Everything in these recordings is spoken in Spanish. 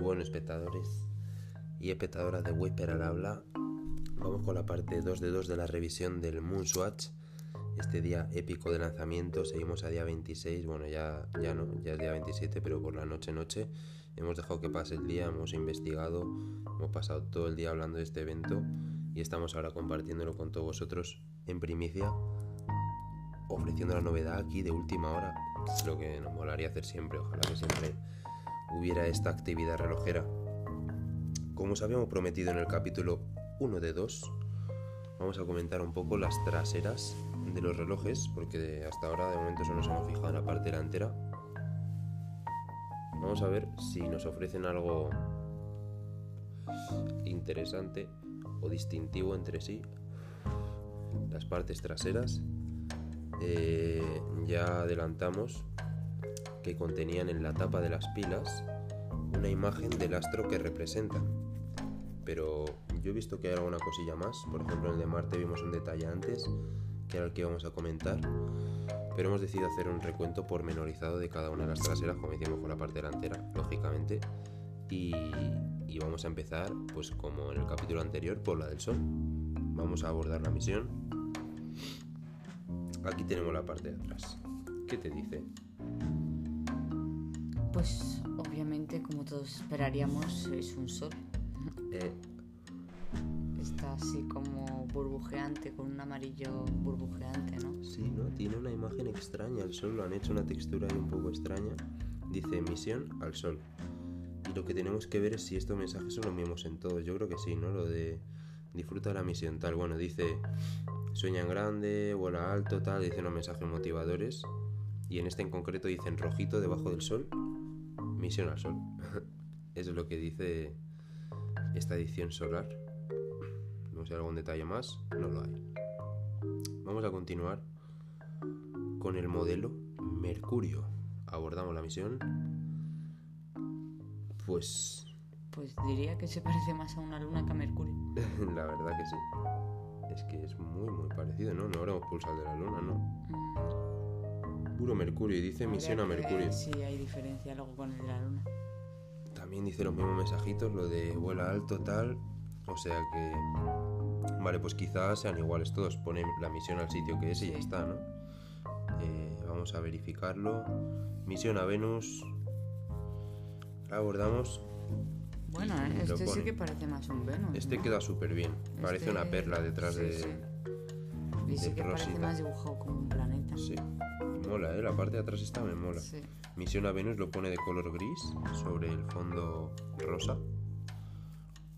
buenos espectadores y espectadoras de Whisper al habla. Vamos con la parte 2 de 2 de la revisión del Moonswatch. Este día épico de lanzamiento, seguimos a día 26, bueno ya, ya no, ya es día 27, pero por la noche noche hemos dejado que pase el día, hemos investigado, hemos pasado todo el día hablando de este evento y estamos ahora compartiéndolo con todos vosotros en primicia, ofreciendo la novedad aquí de última hora, lo que nos molaría hacer siempre, ojalá que siempre hubiera esta actividad relojera. Como os habíamos prometido en el capítulo 1 de 2, vamos a comentar un poco las traseras de los relojes, porque hasta ahora de momento solo nos hemos fijado en la parte delantera. Vamos a ver si nos ofrecen algo interesante o distintivo entre sí. Las partes traseras eh, ya adelantamos que contenían en la tapa de las pilas una imagen del astro que representan. Pero yo he visto que hay alguna cosilla más. Por ejemplo, en el de Marte vimos un detalle antes, que era el que íbamos a comentar. Pero hemos decidido hacer un recuento pormenorizado de cada una de las traseras, como hicimos con la parte delantera, lógicamente. Y, y vamos a empezar, pues como en el capítulo anterior, por la del Sol. Vamos a abordar la misión. Aquí tenemos la parte de atrás. ¿Qué te dice? Pues obviamente, como todos esperaríamos, es un sol. Eh, Está así como burbujeante, con un amarillo burbujeante, ¿no? Sí, ¿no? Tiene una imagen extraña al sol, lo han hecho una textura ahí un poco extraña. Dice misión al sol. Y lo que tenemos que ver es si estos mensajes son los mismos en todos. Yo creo que sí, ¿no? Lo de disfruta la misión tal. Bueno, dice sueña en grande, vuela alto, tal. Dice unos mensajes motivadores. Y en este en concreto dicen rojito debajo del sol, misión al sol. Eso es lo que dice esta edición solar. No sé algún detalle más, no lo hay. Vamos a continuar con el modelo Mercurio. Abordamos la misión. Pues Pues diría que se parece más a una luna que a Mercurio. la verdad que sí. Es que es muy muy parecido, ¿no? No habremos pulsado de la luna, ¿no? Mm, Puro Mercurio y dice misión a que Mercurio. Si hay diferencia luego con el de la luna. También dice los mismos mensajitos, lo de vuela alto tal. O sea que... Vale, pues quizás sean iguales todos. Pone la misión al sitio que es y ya Sí. está, ¿no? Eh, vamos a verificarlo. Misión a Venus. Abordamos. Bueno, eh, este sí que parece más un Venus. Este ¿no? queda súper bien. Parece una Este- perla detrás sí, de... sí. Y sí de que parece rosita. más dibujado como un planeta. Sí. Mola, ¿eh? La parte de atrás esta me mola. Sí. Misión a Venus lo pone de color gris sobre el fondo rosa.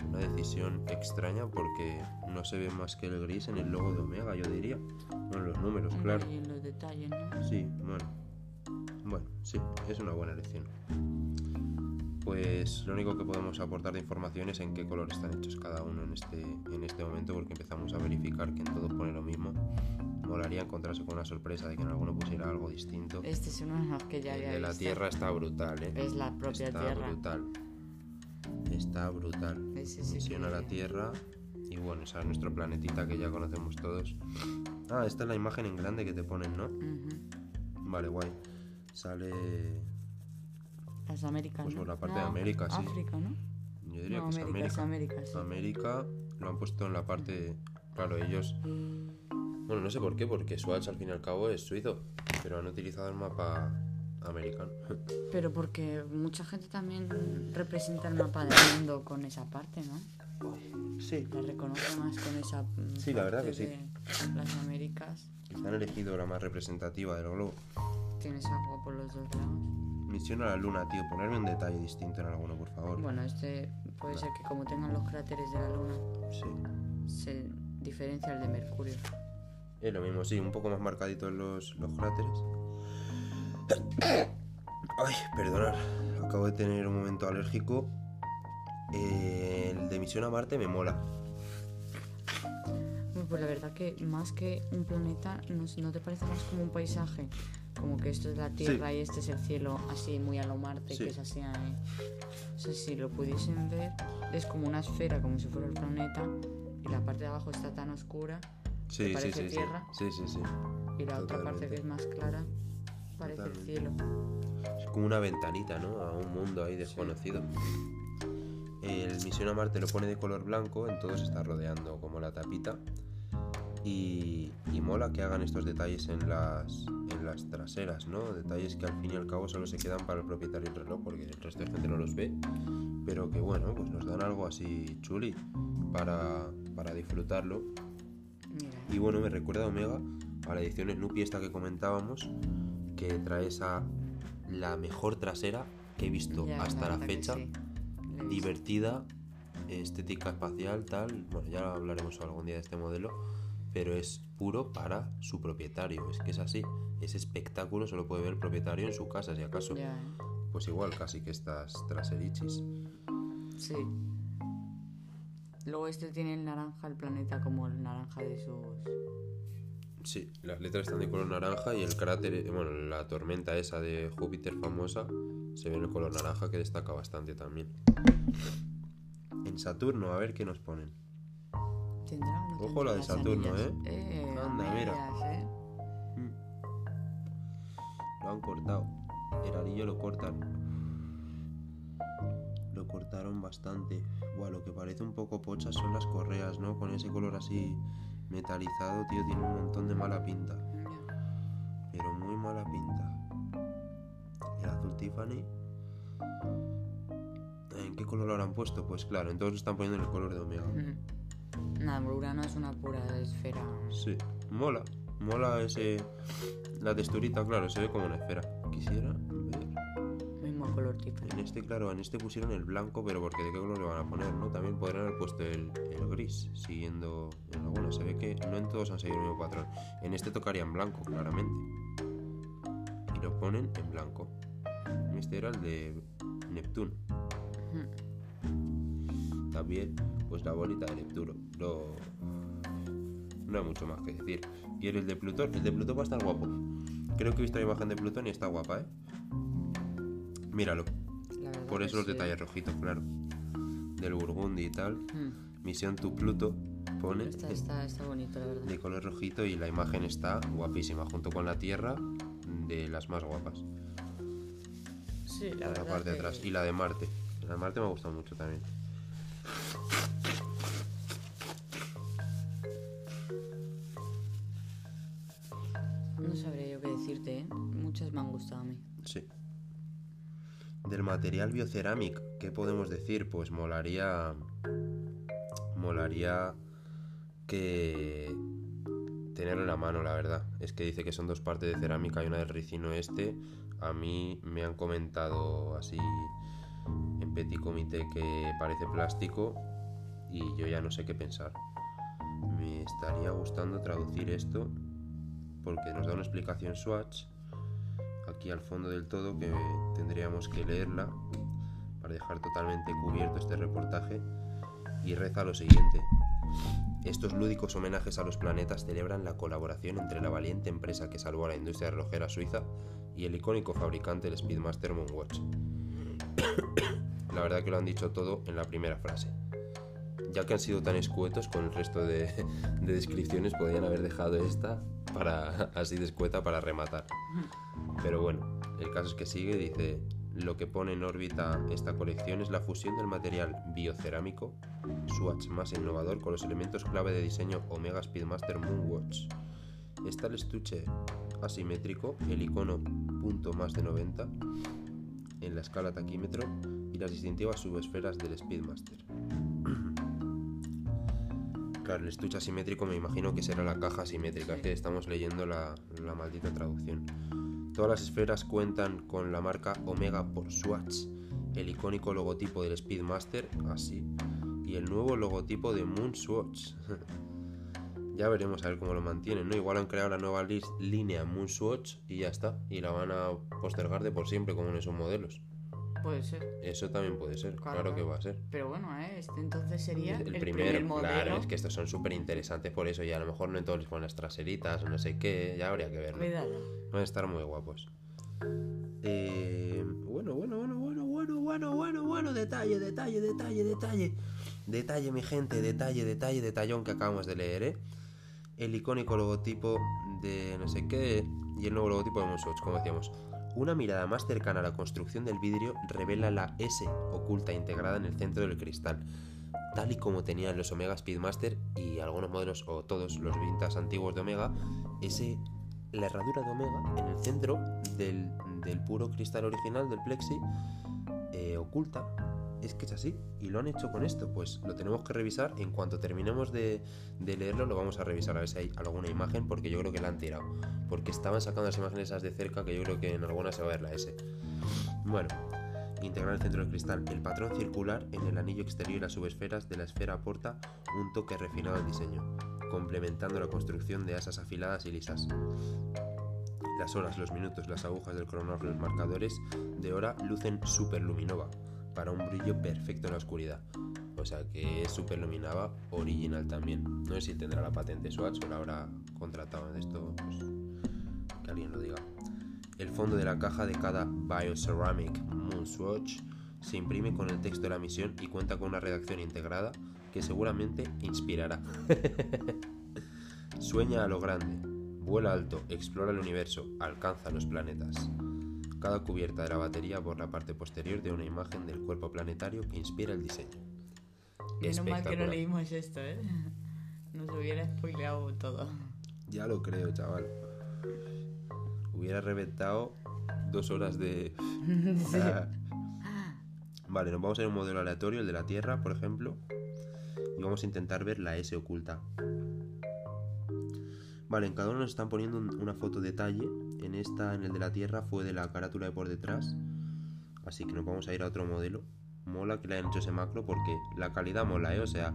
Una decisión extraña porque no se ve más que el gris en el logo de Omega, yo diría. Bueno, los números, claro. Y en los detalles, ¿no? Sí, bueno. Bueno, sí, es una buena elección. Pues lo único que podemos aportar de información es en qué color están hechos cada uno en este, en este momento, porque empezamos a verificar que en todos pone lo mismo. Molaría encontrarse con una sorpresa de que en alguno pusiera algo distinto. Este es uno de los que ya El había de la visto. Tierra está brutal, ¿eh? Es la propia está Tierra. brutal. Está brutal. Ese sí Misión a la Tierra. Y bueno, esa es nuestro planetita que ya conocemos todos. Ah, esta es la imagen en grande que te ponen, ¿no? Ujú. Vale, guay. Sale. Las Américas. Pues por la parte No, de América, sí. África, ¿no? Yo diría no, que es América, es América. América, sí. América lo han puesto en la parte. Claro, ellos. Bueno, no sé por qué, porque Swatch al fin y al cabo es suizo. Pero han utilizado el mapa americano. Pero porque mucha gente también representa el mapa del mundo con esa parte, ¿no? Sí. La reconoce más con esa. Sí, la verdad parte que sí. de Las Américas. Quizá han elegido la más representativa del globo. Tienes agua por los dos lados. Misión a la luna, tío. Ponerme un detalle distinto en alguno, por favor. Bueno, este puede ser que como tengan los cráteres de la Luna, Sí. se diferencia el de Mercurio. Es lo mismo, sí, un poco más marcaditos los, los cráteres. Ay, perdonad, acabo de tener un momento alérgico. Eh, el de misión a Marte me mola. Pues la verdad que más que un planeta, ¿no, ¿no te parece más como un paisaje? Como que esto es la Tierra y este es el cielo así muy a lo Marte, Sí. que es así ahí. O sea, si lo pudiesen ver, es como una esfera, como si fuera el planeta, y la parte de abajo está tan oscura, Sí, sí, parece sí, sí. tierra? Sí, sí, sí. y la otra parte que es más clara parece Totalmente. el cielo. Es como una ventanita, ¿no? A un mundo ahí desconocido. el Misión a Marte lo pone de color blanco, en todos está rodeando como la tapita. Y, y, mola que hagan estos detalles en las, en las traseras, ¿no? Detalles que al fin y al cabo solo se quedan para el propietario del reloj porque el resto de gente no los ve. Pero que bueno, pues nos dan algo así chuli para, para disfrutarlo. Y bueno, me recuerda Omega a la edición Snoopy esta que comentábamos, que trae esa la mejor trasera que he visto hasta la fecha. Divertida, estética espacial, tal. Bueno, ya hablaremos algún día de este modelo pero es puro para su propietario. Es que es así. Ese espectáculo solo puede ver el propietario en su casa, si acaso. Pues igual, casi que estas traserichis. Sí. Luego este tiene el naranja, el planeta como el naranja de sus... Sí, las letras están de color naranja y el cráter, eh, bueno, la tormenta esa de Júpiter famosa se ve en el color naranja que destaca bastante también. En Saturno, a ver qué nos ponen. Ojo la de Saturno, ¿eh? eh Anda, mira. ¿eh? Mm. Lo han cortado. El anillo lo cortan. Lo cortaron bastante. Bueno, lo que parece un poco pocha son las correas, ¿no? Con ese color así metalizado, tío, tiene un montón de mala pinta. Pero muy mala pinta. El azul Tiffany. ¿En qué color lo habrán puesto? Pues claro, entonces están poniendo en el color de Omega. Nada, no es una pura esfera. Sí, mola. Mola ese. La texturita, claro, se ve como una esfera. Quisiera color. En este, claro, en este pusieron el blanco, pero porque de qué color le van a poner, ¿no? También podrían haber puesto el, el gris, siguiendo. En algunos se ve que no en todos han seguido el mismo patrón. En este tocaría en blanco, claramente. Y lo ponen en blanco. Este era el de Neptuno. También pues la bolita de Neptuno. No, no hay mucho más que decir. Y el de Plutón, el de Plutón va a estar guapo. Creo que he visto la imagen de Plutón y está guapa, ¿eh? Míralo. Por eso los detalles rojitos, claro. Del Burgundy y tal. Hmm. Misión tu Pluto pone. Está, está, bonito, la verdad. De color rojito y la imagen está guapísima, junto con la Tierra, de las más guapas. Sí, la, la parte de atrás. Y la de Marte. La de Marte me ha gustado mucho también. Material biocerámico, ¿qué podemos decir? Pues molaría. Molaría que. Tenerlo en la mano, la verdad. Es que dice que son dos partes de cerámica y una del ricino este. A mí me han comentado así en petit comité que parece plástico y yo ya no sé qué pensar. Me estaría gustando traducir esto porque nos da una explicación Swatch aquí al fondo del todo que tendríamos que leerla para dejar totalmente cubierto este reportaje y reza lo siguiente. Estos lúdicos homenajes a los planetas celebran la colaboración entre la valiente empresa que salvó a la industria relojera suiza y el icónico fabricante del Speedmaster Moonwatch. la verdad que lo han dicho todo en la primera frase ya que han sido tan escuetos con el resto de, descripciones, podrían haber dejado esta para así de escueta para rematar. Pero bueno, el caso es que sigue, dice, lo que pone en órbita esta colección es la fusión del material biocerámico, Swatch más innovador, con los elementos clave de diseño Omega Speedmaster Moonwatch. Está el estuche asimétrico, el icono punto más de 90 en la escala taquímetro y las distintivas subesferas del Speedmaster. Claro, el estuche asimétrico me imagino que será la caja asimétrica, que estamos leyendo la, maldita traducción. Todas las esferas cuentan con la marca Omega por Swatch, el icónico logotipo del Speedmaster, así, y el nuevo logotipo de Moon Swatch. ya veremos a ver cómo lo mantienen, ¿no? Igual han creado la nueva línea Moon Swatch y ya está, y la van a postergar de por siempre como en esos modelos. Puede ser. Eso también puede ser, claro, que va a ser. Pero bueno, ¿eh? este entonces sería el, primer modelo. Claro, es que estos son súper interesantes por eso, y a lo mejor no en todos les ponen las traseritas o no sé qué, ya habría que verlo. Cuidado. Van a estar muy guapos. Eh, bueno, bueno, bueno, bueno, bueno, bueno, bueno, bueno, detalle, detalle, detalle, detalle. Detalle, mi gente, detalle, detalle, detallón que acabamos de leer, ¿eh? El icónico logotipo de no sé qué y el nuevo logotipo de Moonswatch, como decíamos. Una mirada más cercana a la construcción del vidrio revela la S oculta integrada en el centro del cristal, tal y como tenían los Omega Speedmaster y algunos modelos o todos los vintas antiguos de Omega, ese, la herradura de Omega en el centro del, del puro cristal original del Plexi eh, oculta es que es así y lo han hecho con esto pues lo tenemos que revisar. En cuanto terminemos de, leerlo lo vamos a revisar a ver si hay alguna imagen porque yo creo que la han tirado. Porque estaban sacando las imágenes esas de cerca que yo creo que en algunas se va a ver la S. Bueno integrar el centro del cristal el patrón circular en el anillo exterior y las subesferas de la esfera aporta un toque refinado al diseño complementando la construcción de asas afiladas y lisas. Las horas, los minutos, las agujas del cronómetro, los marcadores de hora lucen superluminova para un brillo perfecto en la oscuridad. O sea que es superluminova original también. No sé si tendrá la patente Swatch o la habrá contratado de esto, pues, que alguien lo diga. El fondo de la caja de cada Bioceramic Moon Swatch se imprime con el texto de la misión y cuenta con una redacción integrada que seguramente inspirará. Sueña a lo grande, Vuela alto, explora el universo, alcanza los planetas. Cada cubierta de la batería por la parte posterior de una imagen del cuerpo planetario que inspira el diseño. Menos mal que no leímos esto, ¿eh? Nos hubiera spoileado todo. Ya lo creo, chaval. Hubiera reventado dos horas de... sí. Vale, nos vamos a ir a un modelo aleatorio, el de la Tierra, por ejemplo. Y vamos a intentar ver la S oculta. Vale, en cada uno nos están poniendo una foto detalle. En esta, en el de la Tierra, fue de la carátula de por detrás. Así que nos vamos a ir a otro modelo. Mola que le hayan hecho ese macro porque la calidad mola, ¿eh? O sea,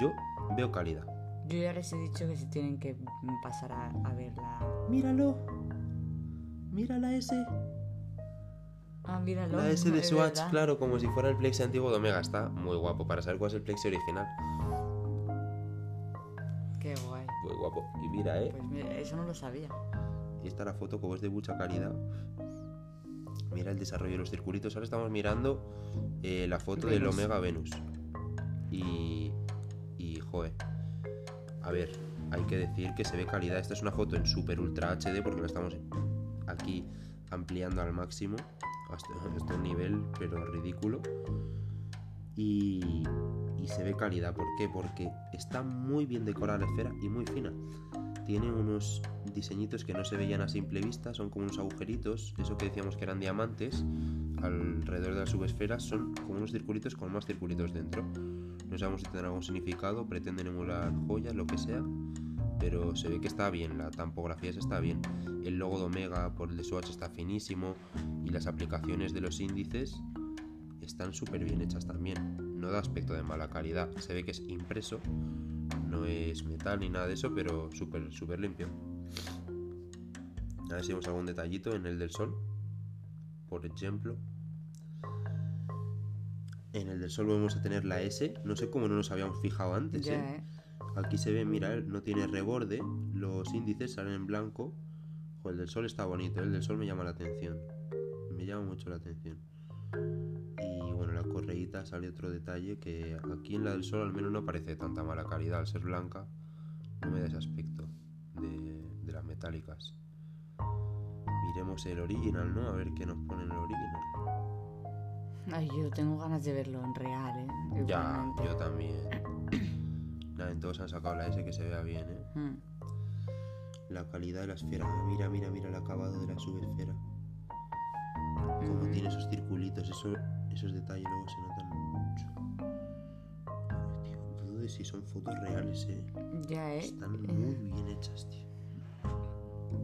yo veo calidad. Yo ya les he dicho que si tienen que pasar a, a verla. ¡Míralo! ¡Mira la S! Ah, míralo. La S de Swatch, claro, como si fuera el Plexi antiguo de Omega. Está muy guapo para saber cuál es el Plexi original. Guapo. Y mira, ¿eh? Pues mira, eso no lo sabía. Y esta la foto como es de mucha calidad. Mira el desarrollo de los circulitos. Ahora estamos mirando eh, la foto del. Omega Venus. Y. Y, joder. A ver, hay que decir que se ve calidad. Esta es una foto en super ultra HD porque la estamos aquí ampliando al máximo. Hasta, hasta un nivel, pero ridículo. Y, y se ve calidad. ¿Por qué? Porque está muy bien decorada la esfera y muy fina. Tiene unos diseñitos que no se veían a simple vista, son como unos agujeritos, eso que decíamos que eran diamantes, alrededor de las subesferas son como unos circulitos con más circulitos dentro. No sabemos si tendrá algún significado, pretenden emular joyas, lo que sea, pero se ve que está bien, la tampografía está bien. El logo de Omega por el de Swatch está finísimo y las aplicaciones de los índices están súper bien hechas también. No da aspecto de mala calidad, se ve que es impreso, no es metal ni nada de eso, pero súper súper limpio. A ver si vemos algún detallito en el del sol, por ejemplo. En el del sol vamos a tener la S, no sé cómo no nos habíamos fijado antes, ¿eh? ¿eh? Aquí se ve, mira, no tiene reborde, los índices salen en blanco. El del sol está bonito, el del sol me llama la atención. Me llama mucho la atención. Sale otro detalle que aquí en la del sol al menos no parece tanta mala calidad. Al ser blanca, no me da ese aspecto de, de las metálicas. Miremos el original, ¿no? A ver qué nos pone en el original. Ay, yo tengo ganas de verlo en real, ¿eh? Ya, Igualmente. yo también. Nada, en todos han sacado la S que se vea bien, ¿eh? Mm. La calidad de la esfera. Mira, mira, mira el acabado de la subesfera. Como Mm. tiene esos circulitos, eso- esos detalles luego se notan de si son fotos reales, eh. Ya, ¿eh? Están Eh, muy bien hechas, tío.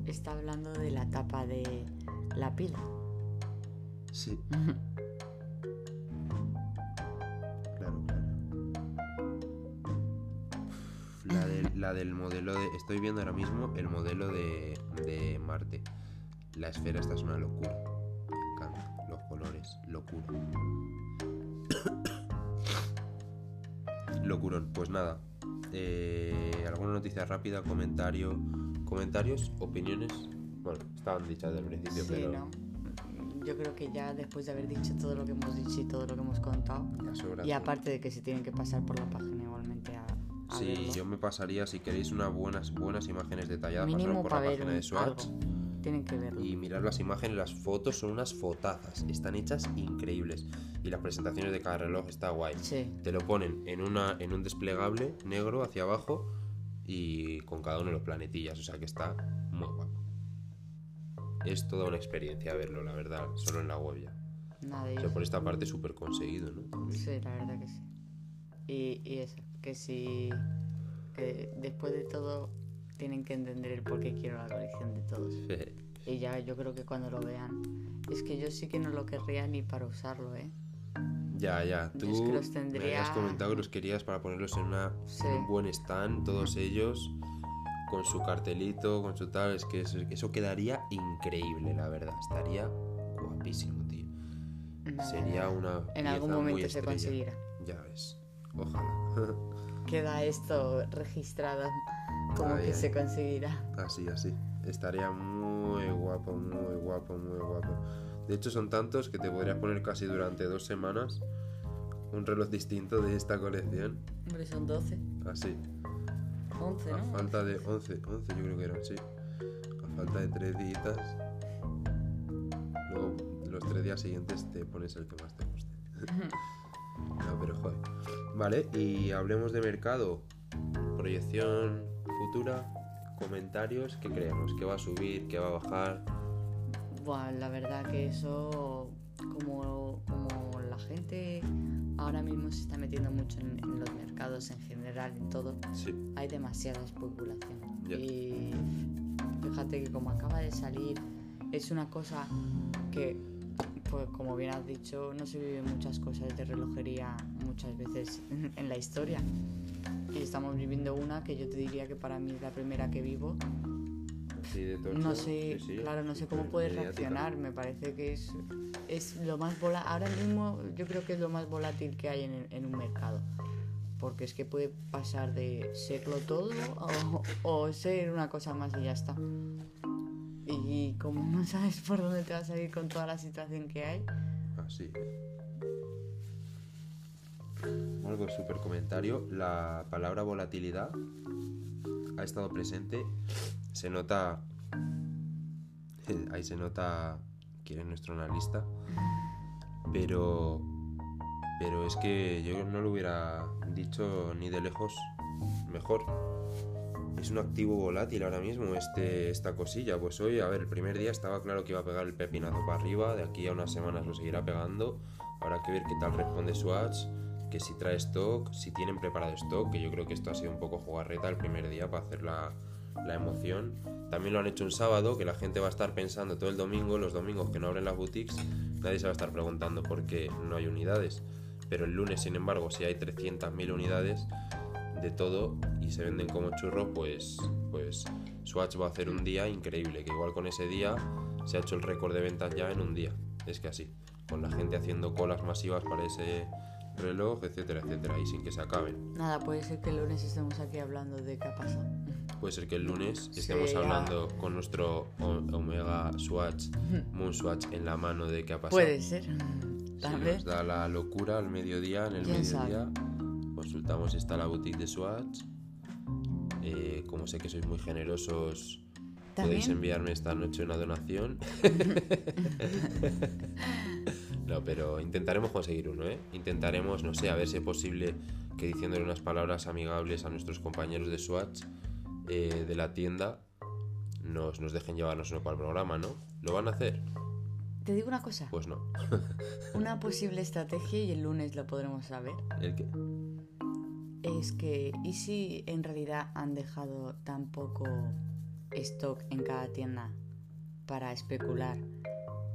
Está hablando de la tapa de la pila. Sí, claro, claro. La del, la del modelo de. Estoy viendo ahora mismo el modelo de, de Marte. La esfera, esta es una locura. Me encanta. Los colores, locura. Locurón, pues nada. Eh, ¿Alguna noticia rápida? Comentario. Comentarios, opiniones. Bueno, estaban dichas del principio, Sí, pero. ¿no? Yo creo que ya después de haber dicho todo lo que hemos dicho y todo lo que hemos contado, y aparte de que se tienen que pasar por la página igualmente a, a Sí, verlo, yo me pasaría si queréis unas buenas buenas imágenes detalladas mínimo pasaros por la ver página de Swatch. algo. Tienen que verlo. Y mirar las imágenes, las fotos son unas fotazas. Están hechas increíbles. Y las presentaciones de cada reloj está guay. Sí. Te lo ponen en, una, en un desplegable negro hacia abajo y con cada uno de los planetillas. O sea que está muy guapo. Es toda una experiencia verlo, la verdad, solo en la web ya. Nada O sea, por esta parte súper conseguido, ¿no? También. Sí, la verdad que sí. Y, y eso, que si que después de todo tienen que entender el por qué quiero la colección de todos. Y ya yo creo que cuando lo vean, es que yo sí que no lo querría ni para usarlo, ¿eh? ya, ya. Tú es que los me tendría- habías comentado que los querías para ponerlos en, una, Sí. un buen stand, todos ellos, con su cartelito, con su tal. Es que eso, eso quedaría increíble, la verdad. Estaría guapísimo, tío. Nada, Sería una. en algún momento se conseguirá. Ya ves. Ojalá. Queda esto registrado como que se conseguirá. así, así. Estaría muy guapo, muy guapo, muy guapo. De hecho, son tantos que te podrías poner casi durante dos semanas un reloj distinto de esta colección. Hombre, son 12, Así. 11, A ¿no? falta de 11, 11 yo creo que eran, sí. A falta de 3 días. Luego, los 3 días siguientes te pones el que más te guste. no, pero joder. Vale, y hablemos de mercado. Proyección futura, comentarios, ¿qué creemos? ¿Qué va a subir? ¿Qué va a bajar? Buah, la verdad que eso, como, como la gente ahora mismo se está metiendo mucho en, en los mercados en general, en todo, Sí, hay demasiada especulación. Ya. Y fíjate que como acaba de salir, es una cosa que, pues como bien has dicho, no se viven muchas cosas de relojería muchas veces en la historia. Y estamos viviendo una que yo te diría que para mí es la primera que vivo. sí, de tocho, No sé, sí, sí, claro, no sé cómo puedes reaccionar. Me parece que es, es lo más volátil. Ahora mismo yo creo que es lo más volátil que hay en, en un mercado. Porque es que puede pasar de serlo todo o, o ser una cosa más y ya está. Y como no sabes por dónde te vas a ir con toda la situación que hay, Así. Algo súper comentario. La palabra volatilidad ha estado presente. Se nota. Ahí se nota quién es nuestro analista. Pero. Pero es que yo no lo hubiera dicho ni de lejos mejor. Es un activo volátil ahora mismo este, esta cosilla. Pues hoy, a ver, el primer día estaba claro que iba a pegar el pepinazo para arriba. De aquí a unas semanas lo seguirá pegando. Habrá que ver qué tal responde Swatch. Que si trae stock, si tienen preparado stock. Que yo creo que esto ha sido un poco jugarreta el primer día para hacer la, la emoción. También lo han hecho un sábado, que la gente va a estar pensando todo el domingo, los domingos que no abren las boutiques, nadie se va a estar preguntando por qué no hay unidades. Pero el lunes, sin embargo, si hay 300.000 unidades de todo y se venden como churros, pues, pues Swatch va a hacer un día increíble, que igual con ese día se ha hecho el récord de ventas ya en un día. Es que así, con la gente haciendo colas masivas para ese reloj, etcétera, etcétera, y sin que se acaben. nada, puede ser que el lunes estemos aquí hablando de qué ha pasado. Puede ser que el lunes Sí, estemos ya. hablando con nuestro Omega Swatch, Moon Swatch en la mano de qué ha pasado. Puede ser. Si Tal nos vez. da la locura al mediodía, en el ¿Quién sabe? mediodía, consultamos si está la boutique de Swatch. Eh, como sé que sois muy generosos, podéis También enviarme esta noche una donación. no, pero intentaremos conseguir uno, ¿eh? Intentaremos, no sé, a ver si es posible que diciéndole unas palabras amigables a nuestros compañeros de Swatch eh, de la tienda nos, nos dejen llevarnos uno para el programa, ¿no? ¿Lo van a hacer? te digo una cosa. Pues no. Una posible estrategia, y el lunes lo podremos saber, ¿El qué? es que, ¿y si en realidad han dejado tan poco stock en cada tienda para especular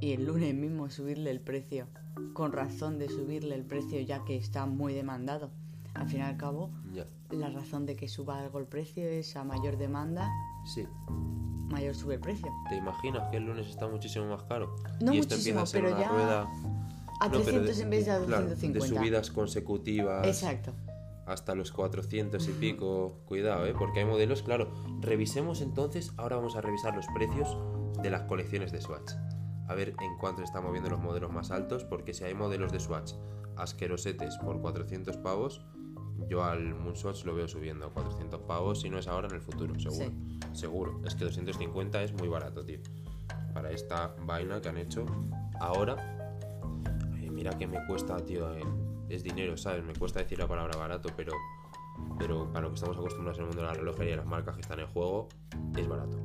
y el lunes mismo subirle el precio, con razón de subirle el precio ya que está muy demandado? Al fin y al cabo, la razón de que suba algo el precio es a mayor demanda, Sí. mayor sube el precio. ¿Te imaginas que el lunes está muchísimo más caro? No y esto muchísimo, empieza a ser pero una ya rueda A No, pero 300 en vez de a claro, 250. de subidas consecutivas Exacto. hasta los 400 y pico. Cuidado, ¿eh? porque hay modelos, claro. Revisemos entonces, ahora vamos a revisar los precios de las colecciones de Swatch. A ver en cuánto se están moviendo los modelos más altos, porque si hay modelos de Swatch asquerosetes por 400 pavos, yo al Moonswatch lo veo subiendo a 400 pavos, si no es ahora en el futuro, seguro. Seguro. Es que 250 es muy barato, tío. para esta vaina que han hecho ahora. Eh, mira que me cuesta, tío, eh, es dinero, ¿sabes? Me cuesta decir la palabra barato, pero, pero para lo que estamos acostumbrados en el mundo de la relojería y las marcas que están en juego, es barato.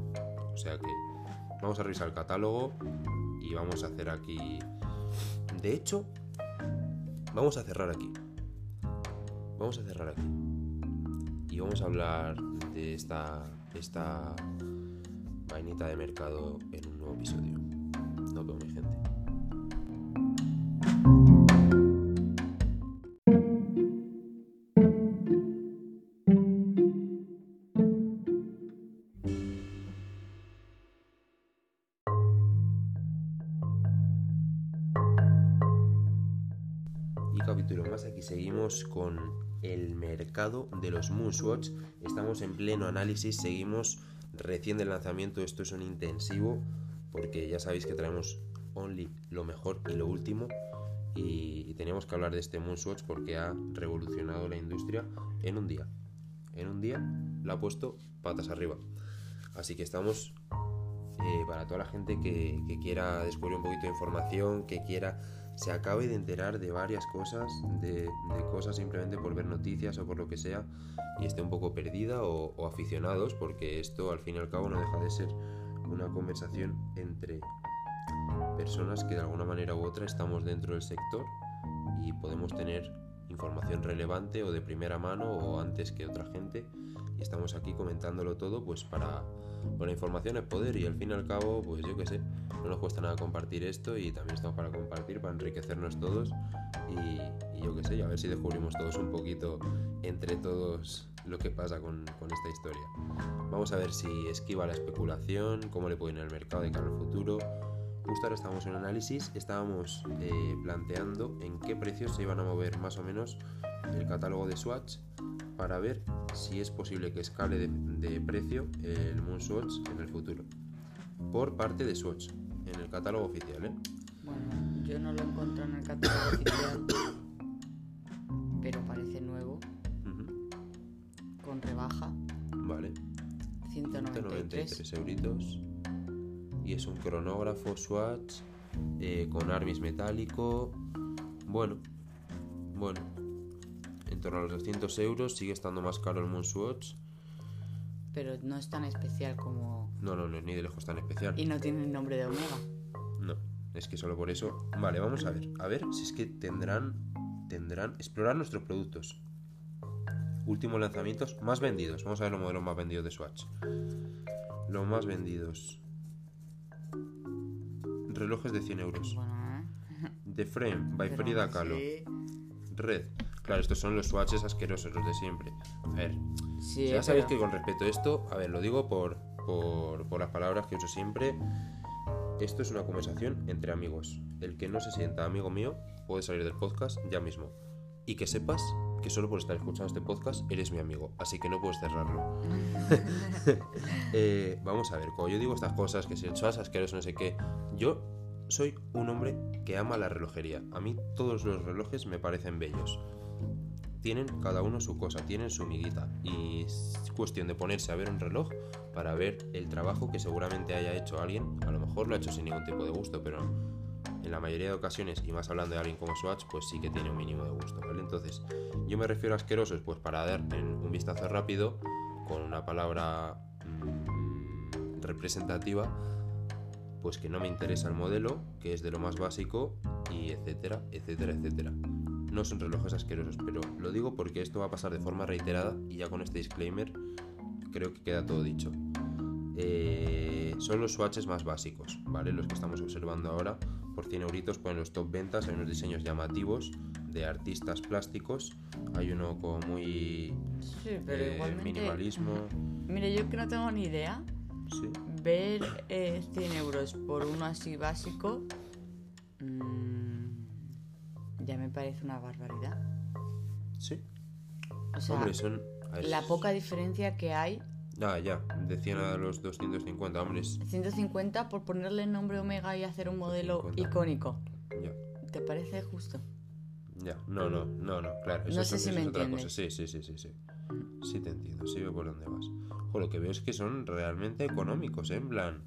O sea que vamos a revisar el catálogo y vamos a hacer aquí... De hecho, vamos a cerrar aquí. Vamos a cerrar aquí. Y vamos a hablar de esta, esta vainita de mercado en un nuevo episodio. Nos vemos, capítulo más, aquí seguimos con el mercado de los Moonswatch. Estamos en pleno análisis, seguimos recién del lanzamiento, esto es un intensivo, porque ya sabéis que traemos only lo mejor y lo último. Y, y teníamos que hablar de este Moonswatch porque ha revolucionado la industria en un día. En un día la ha puesto patas arriba. Así que estamos eh, para toda la gente que, que quiera descubrir un poquito de información, que quiera se acabe de enterar de varias cosas, de, cosas simplemente por ver noticias o por lo que sea, y esté un poco perdida o, o aficionados, porque esto al fin y al cabo no deja de ser una conversación entre personas que de alguna manera u otra estamos dentro del sector y podemos tener información relevante o de primera mano o antes que otra gente. Y estamos aquí comentándolo todo pues para la información es poder y al fin y al cabo pues yo que sé no nos cuesta nada compartir esto y también estamos para compartir para enriquecernos todos y, yo que sé a ver si descubrimos todos un poquito entre todos lo que pasa con, con, esta historia. Vamos a ver si esquiva la especulación cómo le puede ir en el mercado de cara al futuro justo ahora estábamos en análisis, estábamos eh, planteando en qué precios se iban a mover más o menos el catálogo de Swatch para ver si es posible que escale de, de precio el Moon Swatch en el futuro. Por parte de Swatch, en el catálogo oficial, ¿eh? Bueno, yo no lo encuentro en el catálogo oficial, pero parece nuevo, Uh -huh. con rebaja, Vale, 193. 193 euritos. Y es un cronógrafo Swatch eh, con Armis metálico. Bueno, bueno. En torno a los 200 euros sigue estando más caro el Moon Swatch. Pero no es tan especial como... No, no, no es ni de lejos tan especial. Y no tiene el nombre de Omega. No, es que solo por eso. Vale, vamos a ver. A ver si es que tendrán. Tendrán. Explorar nuestros productos. Últimos lanzamientos más vendidos. Vamos a ver los modelos más vendidos de Swatch. Los más vendidos. Relojes de 100 euros. Bueno, ¿eh? The Frame, by Pero Frida Kahlo. Red. Claro, estos son los swatches asquerosos, los de siempre. A ver, Sí, ya sabéis que con respecto a esto, a ver, lo digo por, por, por las palabras que uso siempre. Esto es una conversación entre amigos. El que no se sienta amigo mío puede salir del podcast ya mismo. Y que sepas que solo por estar escuchando este podcast eres mi amigo, así que no puedes cerrarlo. Eh, vamos a ver, cuando yo digo estas cosas, que si swatch asqueroso, no sé qué, yo soy un hombre que ama la relojería. A mí todos los relojes me parecen bellos tienen cada uno su cosa, tienen su miguita. Y es cuestión de ponerse a ver un reloj para ver el trabajo que seguramente haya hecho alguien. A lo mejor lo ha hecho sin ningún tipo de gusto, pero en la mayoría de ocasiones, y más hablando de alguien como Swatch, pues sí que tiene un mínimo de gusto. Entonces, yo me refiero a asquerosos, pues para dar en un vistazo rápido, con una palabra mm, representativa, pues que no me interesa el modelo, que es de lo más básico, y etcétera, etcétera, etcétera. No son relojes asquerosos, pero lo digo porque esto va a pasar de forma reiterada y ya con este disclaimer creo que queda todo dicho. Eh, son los swatches más básicos, ¿vale? Los que estamos observando ahora. Por 100 euritos ponen los top ventas, hay unos diseños llamativos de artistas plásticos. Hay uno como muy Sí, pero eh, igualmente... minimalismo. Mire, yo que no tengo ni idea, Sí. ver eh, 100 euros por uno así básico mm, ya me parece una barbaridad. Sí. O sea, Hombre, son. la poca diferencia que hay, Ah, ya. De 100 a los 250, hombres. 150 por ponerle el nombre Omega y hacer un modelo 50. icónico. Ya. ¿Te parece justo? Ya, no, no, no, no, claro. No Eso, sé es- si eso me es otra entiendes. cosa. Sí, sí, sí, sí, sí. Sí te entiendo, sí veo por dónde vas. Ojo, lo que veo es que son realmente económicos, ¿eh? En plan...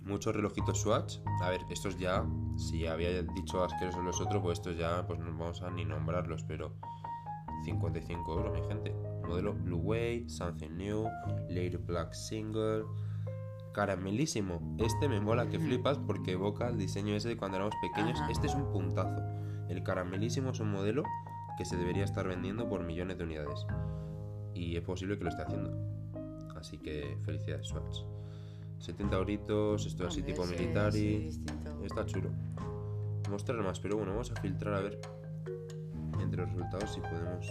muchos relojitos Swatch. A ver, estos ya, si había dicho asquerosos los otros, pues estos ya, pues no vamos a ni nombrarlos, pero 55 euros, mi gente. Modelo Blue Way, Something New, Lady Black Single, caramelísimo. Este me mola que flipas porque evoca el diseño ese de cuando éramos pequeños. Ajá. Este es un puntazo. El caramelísimo es un modelo que se debería estar vendiendo por millones de unidades. Y es posible que lo esté haciendo. Así que felicidades, Swatch. 70 euritos, esto así tipo militar y... Está chulo. Mostrar más, pero bueno, vamos a filtrar a ver entre los resultados si podemos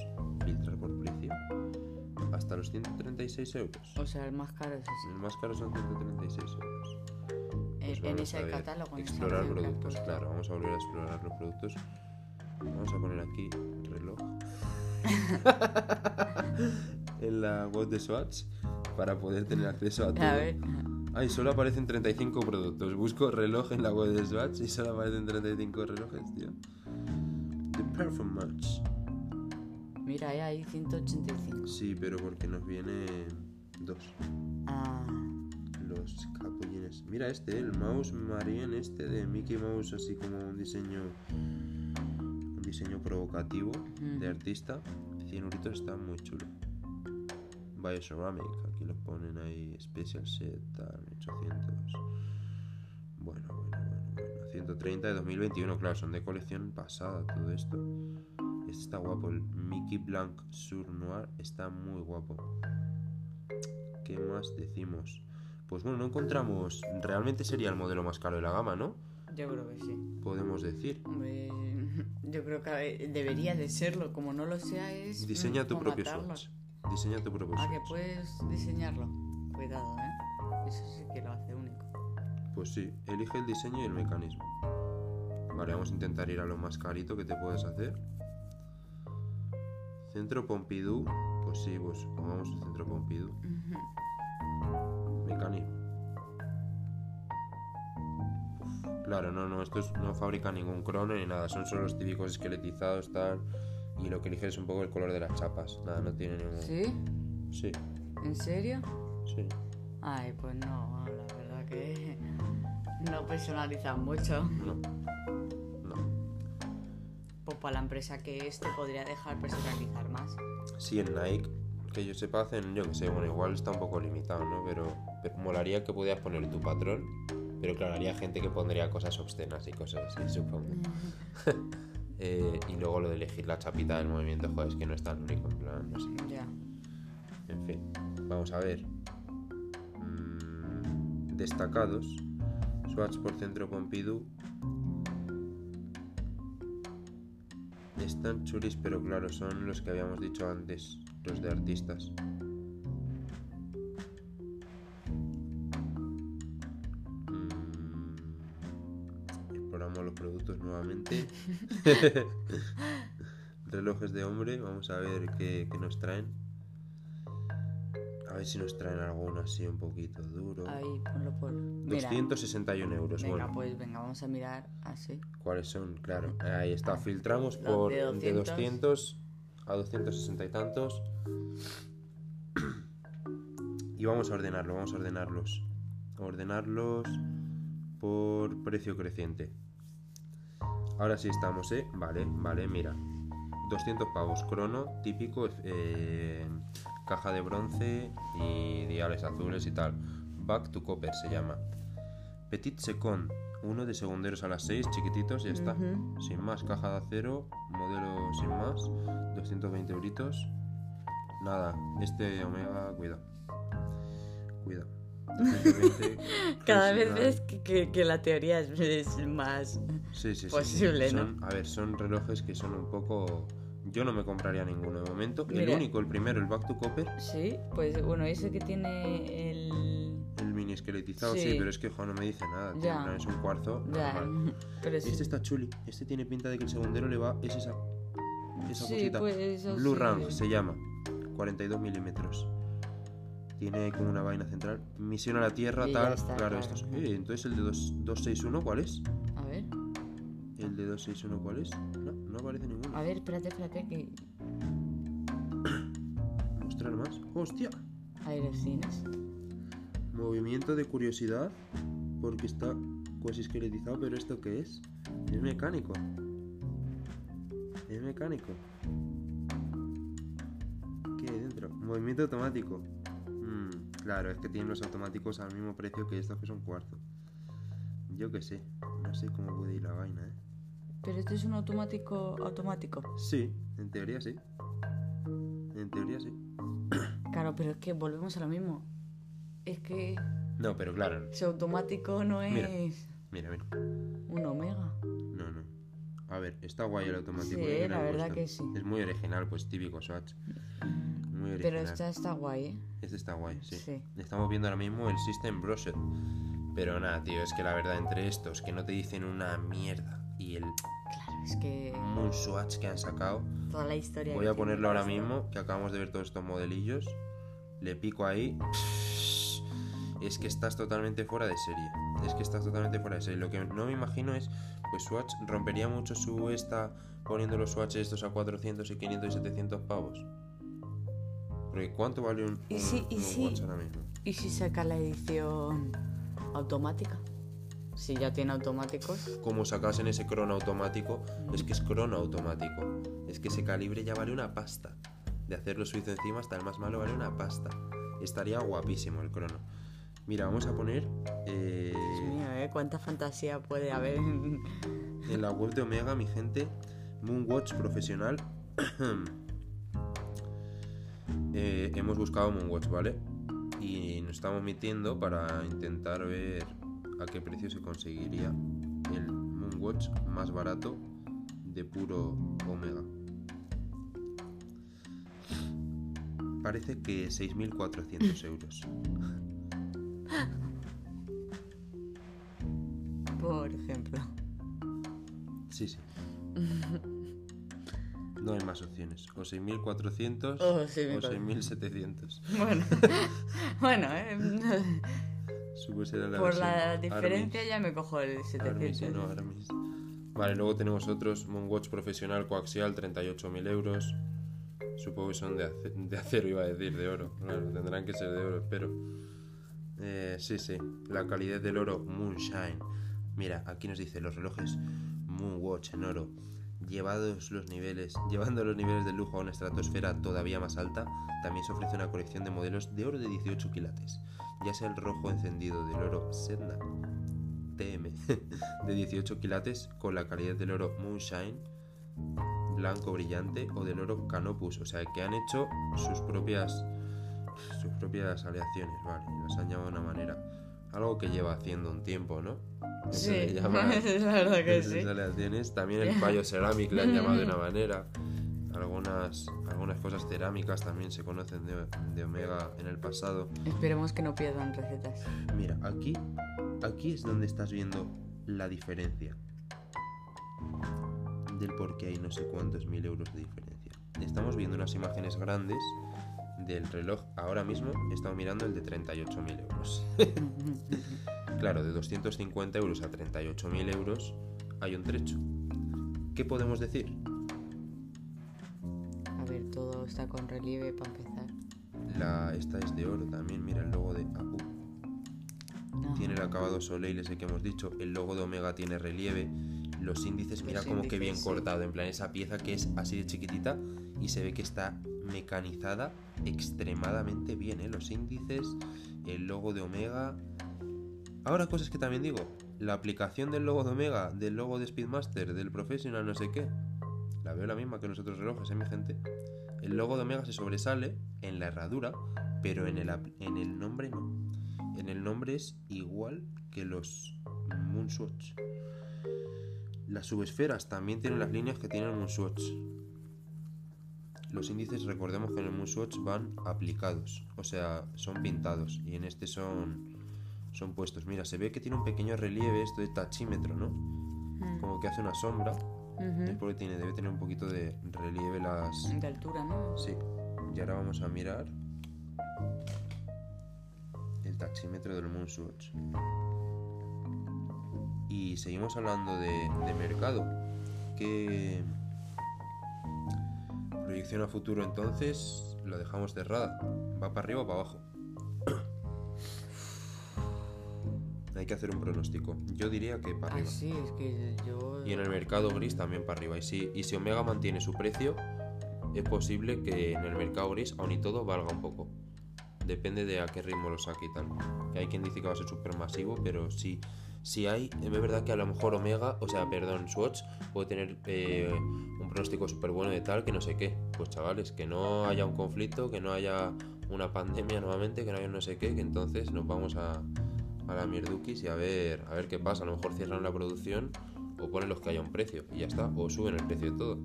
filtrar por precio. Hasta los 136 euros. O sea, el más caro es ese. El más caro son 136 euros. En- Pues en ese catálogo. esa Explorar productos, claro. Vamos a volver a explorar los productos. Vamos a poner aquí reloj. en la web de Swatch para poder tener acceso a todo. A ver. Ay, solo aparecen 35 productos. Busco reloj en la web de Swatch y solo aparecen 35 relojes, tío. Performance. Mira, ahí hay 185. Sí, pero porque nos vienen dos. Ah, Los capullines. Mira este, el mouse Marien este de Mickey Mouse, así como un diseño. Un diseño provocativo de Ujú. artista. 100 euritos está muy chulo. Bioceramic, aquí lo ponen ahí. Special set, tal, 800. Bueno, bueno, bueno, bueno. 130 de 2021, claro, son de colección pasada todo esto. Este está guapo, el Mickey Blanc Sur Noir está muy guapo. ¿Qué más decimos? Pues bueno, no encontramos. Realmente sería el modelo más caro de la gama, ¿no? yo creo que sí. Podemos decir. Hombre, yo creo que debería de serlo. Como no lo sea, es. Diseña tu propio matarlo. Swatch. Diseña tu propio Ah, que Swatch. puedes diseñarlo. Cuidado, ¿eh? Eso sí que lo hace. Pues sí, elige el diseño y el mecanismo. Vale, vamos a intentar ir a lo más carito que te puedes hacer. Centro Pompidou. Pues sí, pues pongamos el centro Pompidou. Mecanismo. Uf, claro, no, no, estos no fabrican ningún crono ni nada, son solo los típicos esqueletizados, tal. Y lo que elige es un poco el color de las chapas. Nada, no tiene ningún. ¿Sí? Sí, ¿En serio? sí. Ay, pues no, la verdad que no personalizan mucho. No. No. Pues para la empresa que es, te podría dejar personalizar más. Sí, en Nike, que yo sepa, hacen, yo que sé, bueno, igual está un poco limitado, ¿no? Pero, pero molaría que pudieras poner tu patrón. Pero claro, haría gente que pondría cosas obscenas y cosas así, supongo. Eh, y luego lo de elegir la chapita del movimiento, joder, es que no es tan único, en plan, no sé. Ya. En fin, vamos a ver. Mm, destacados. Swatch por Centro Pompidou. Están chulis, pero claro, son los que habíamos dicho antes, los de artistas. Mm, exploramos los productos nuevamente. Relojes de hombre, vamos a ver qué, qué nos traen. A ver si nos traen alguno así un poquito duro. Ahí, ponlo por. Mira. 261 euros. Venga, bueno, pues venga, vamos a mirar así. ¿cuáles son? Claro, ahí está. Filtramos Los por de de 200. 200 a 260 y tantos. Y vamos a ordenarlo, vamos a ordenarlos. Ordenarlos por precio creciente. Ahora sí estamos, ¿eh? Vale, vale, mira. 200 pavos, crono, típico, eh, caja de bronce y diales azules y tal. Back to Copper se llama. Petit Second, uno de segunderos a las 6, chiquititos, ya está. Sin más, caja de acero, modelo sin más, 220 euritos. Nada, este Omega, cuidado. Cuidado. 220, Cada vez ves que, que- que la teoría es, más. Sí, sí, sí. posible, ¿no? Son- A ver, son relojes que son un poco. Yo no me compraría ninguno de momento. El único, el primero, el Back to Copper, Sí, pues bueno, ese que tiene el. el mini esqueletizado, sí, Sí. pero es que jo, no me dice nada. tío, Es un cuarzo. Ya, normal. pero es. Este está chuli. Este tiene pinta de que el segundero le va. Es esa. Esa Sí, cosita. pues eso Blue sí. Rang se llama. 42 milímetros. Tiene como una vaina central. Misión a la Tierra, Y tal. está, claro, claro. estos. Eh, entonces el de dos- 261, ¿cuál es? A ver, ¿El de 261 cuál es? No, no aparece ninguno. a ver, espérate, espérate, que Mostrar más. ¡Hostia! cines. Movimiento de curiosidad. porque está cuasi esqueletizado, pero ¿esto qué es? Es mecánico. Es mecánico. ¿Qué hay dentro? Movimiento automático. Mm, claro, es que tienen los automáticos al mismo precio que estos que son cuarzo. Yo qué sé, no sé cómo puede ir la vaina, ¿eh? Pero este es un automático automático. Sí, en teoría sí. En teoría sí. Claro, pero es que volvemos a lo mismo. Es que No, pero claro. ese automático no es Mira. Mira, mira. un Omega. No, no. A ver, está guay el automático. Sí, la verdad que sí. Es muy original, pues típico Swatch. Muy original. Pero esta está guay, ¿eh? Este está guay, sí. Sí. Estamos viendo ahora mismo el System Browser. Pero nada, tío, es que la verdad entre estos que no te dicen una mierda y el Claro, es que Moon Swatch que han sacado, toda la historia. voy a ponerlo ahora mismo, que acabamos de ver todos estos modelillos. Le pico ahí. Es que estás totalmente fuera de serie. Es que estás totalmente fuera de serie. Lo que no me imagino es, pues Swatch rompería mucho su esta poniendo los Swatches estos a 400 y 500 y 700 pavos. Porque ¿cuánto vale un, Y un- sí, y un sí. watch ahora mismo? ¿Y si saca la edición automática? Si ya tiene automáticos. como sacasen ese crono automático, es que es crono automático. Es que ese calibre ya vale una pasta. De hacerlo suizo encima hasta el más malo vale una pasta. Estaría guapísimo el crono. Mira, vamos a poner eh, Dios mío, ¿eh? ¿Cuánta fantasía puede haber? en- en la web de Omega, mi gente, Moonwatch profesional. Eh, hemos buscado Moonwatch, ¿vale? Y nos estamos metiendo para intentar ver a qué precio se conseguiría el Moonwatch más barato de puro Omega. Parece que 6.400 euros. Por ejemplo. Sí, sí. No hay más opciones. O 6.400 Oh, o 6.400. 6.700. Bueno, bueno, ¿eh? La Por versión la Armis. diferencia ya me cojo el Armis y 700. no Armis. Vale, luego tenemos otros. Moonwatch profesional coaxial, 38.000 euros. Supongo que son de, ace- de acero, iba a decir, de oro. Claro, tendrán que ser de oro, espero. Eh, sí, sí. La calidad del oro, Moonshine. Mira, aquí nos dice los relojes Moonwatch en oro. Llevados los niveles, llevando los niveles de lujo a una estratosfera todavía más alta, también se ofrece una colección de modelos de oro de 18 quilates, ya sea el rojo encendido del oro Sedna TM de 18 quilates con la calidad del oro Moonshine blanco brillante o del oro Canopus, o sea que han hecho sus propias sus propias aleaciones, vale, las han llamado de una manera, algo que lleva haciendo un tiempo, ¿no? Eso Sí, le llaman- la verdad que sí. aleaciones. También el payo ceramic le han llamado de una manera. Algunas, algunas cosas cerámicas también se conocen de, de Omega en el pasado. Esperemos que no pierdan recetas. Mira, aquí, aquí es donde estás viendo la diferencia. Del por qué hay no sé cuántos mil euros de diferencia. Estamos viendo unas imágenes grandes del reloj. Ahora mismo estamos mirando el de 38.000 euros. claro, de 250 euros a 38.000 euros hay un trecho. ¿Qué podemos decir? Ver, todo está con relieve para empezar. La, esta es de oro también, mira el logo de. No. Tiene el acabado Soleil ese que hemos dicho. El logo de Omega tiene relieve. Los índices, mira como que bien sí. cortado. En plan, esa pieza que es así de chiquitita y se ve que está mecanizada extremadamente bien. ¿eh? Los índices, el logo de Omega. Ahora, cosas que también digo. La aplicación del logo de Omega, del logo de Speedmaster, del Professional, no sé qué. La veo la misma que los otros relojes, ¿eh, mi gente? El logo de Omega se sobresale en la herradura, pero en el, en el nombre no. En el nombre es igual que los Moonswatch. Las subesferas también tienen las líneas que tiene el Moonswatch. Los índices, recordemos que en el Moonswatch van aplicados, o sea, son pintados, y en este son, son puestos. Mira, se ve que tiene un pequeño relieve esto de tachímetro, ¿no? Mm. Como que hace una sombra. Ujú. Es porque tiene, debe tener un poquito de relieve las, De altura, ¿no? Sí, y ahora vamos a mirar el taxímetro del Moonswatch. Y seguimos hablando de, de mercado. ¿Qué proyección a futuro entonces? Lo dejamos cerrada. ¿Va para arriba o para abajo? Hay que hacer un pronóstico. Yo diría que para Ah, arriba. sí, es que yo... Y en el mercado gris también para arriba. Y si, y si Omega mantiene su precio, es posible que en el mercado gris, aun y todo, valga un poco. Depende de a qué ritmo lo saque y tal. Que hay quien dice que va a ser súper masivo, pero sí, sí hay. Es verdad que a lo mejor Omega, o sea, perdón, Swatch puede tener eh, un pronóstico súper bueno de tal, que no sé qué. Pues chavales, que no haya un conflicto, que no haya una pandemia nuevamente, que no haya no sé qué, que entonces nos vamos a, a la mierdukis y a ver, a ver qué pasa. A lo mejor cierran la producción o ponen los que haya un precio y ya está, o suben el precio de todo.